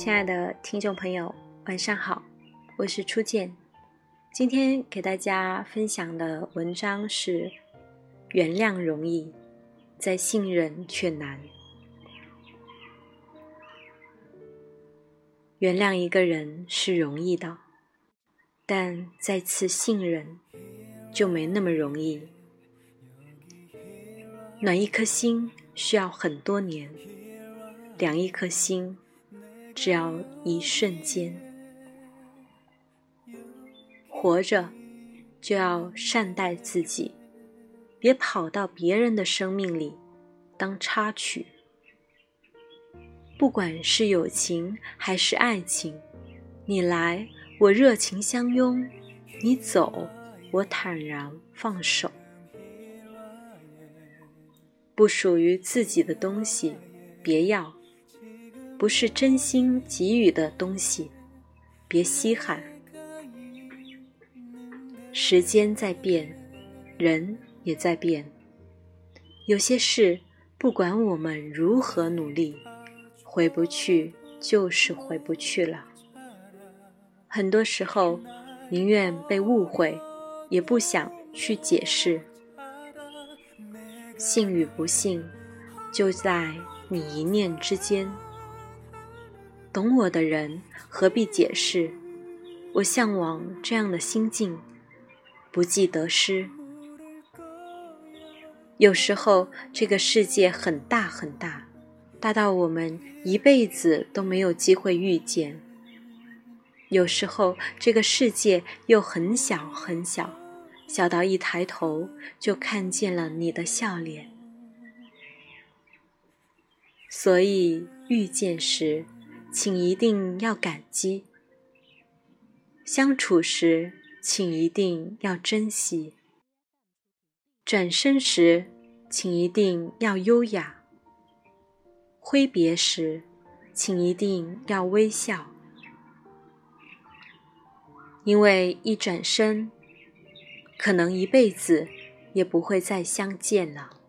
亲爱的听众朋友，晚上好，我是初见。今天给大家分享的文章是：原谅容易，再信任却难。原谅一个人是容易的，但再次信任就没那么容易。暖一颗心需要很多年，凉一颗心。只要一瞬间，活着就要善待自己，别跑到别人的生命里当插曲。不管是友情还是爱情，你来我热情相拥，你走我坦然放手。不属于自己的东西，别要。不是真心给予的东西，别稀罕。时间在变，人也在变。有些事，不管我们如何努力，回不去就是回不去了。很多时候，宁愿被误会，也不想去解释。信与不信，就在你一念之间。懂我的人何必解释？我向往这样的心境，不计得失。有时候这个世界很大很大，大到我们一辈子都没有机会遇见；有时候这个世界又很小很小，小到一抬头就看见了你的笑脸。所以遇见时。请一定要感激，相处时请一定要珍惜，转身时请一定要优雅，挥别时请一定要微笑，因为一转身，可能一辈子也不会再相见了。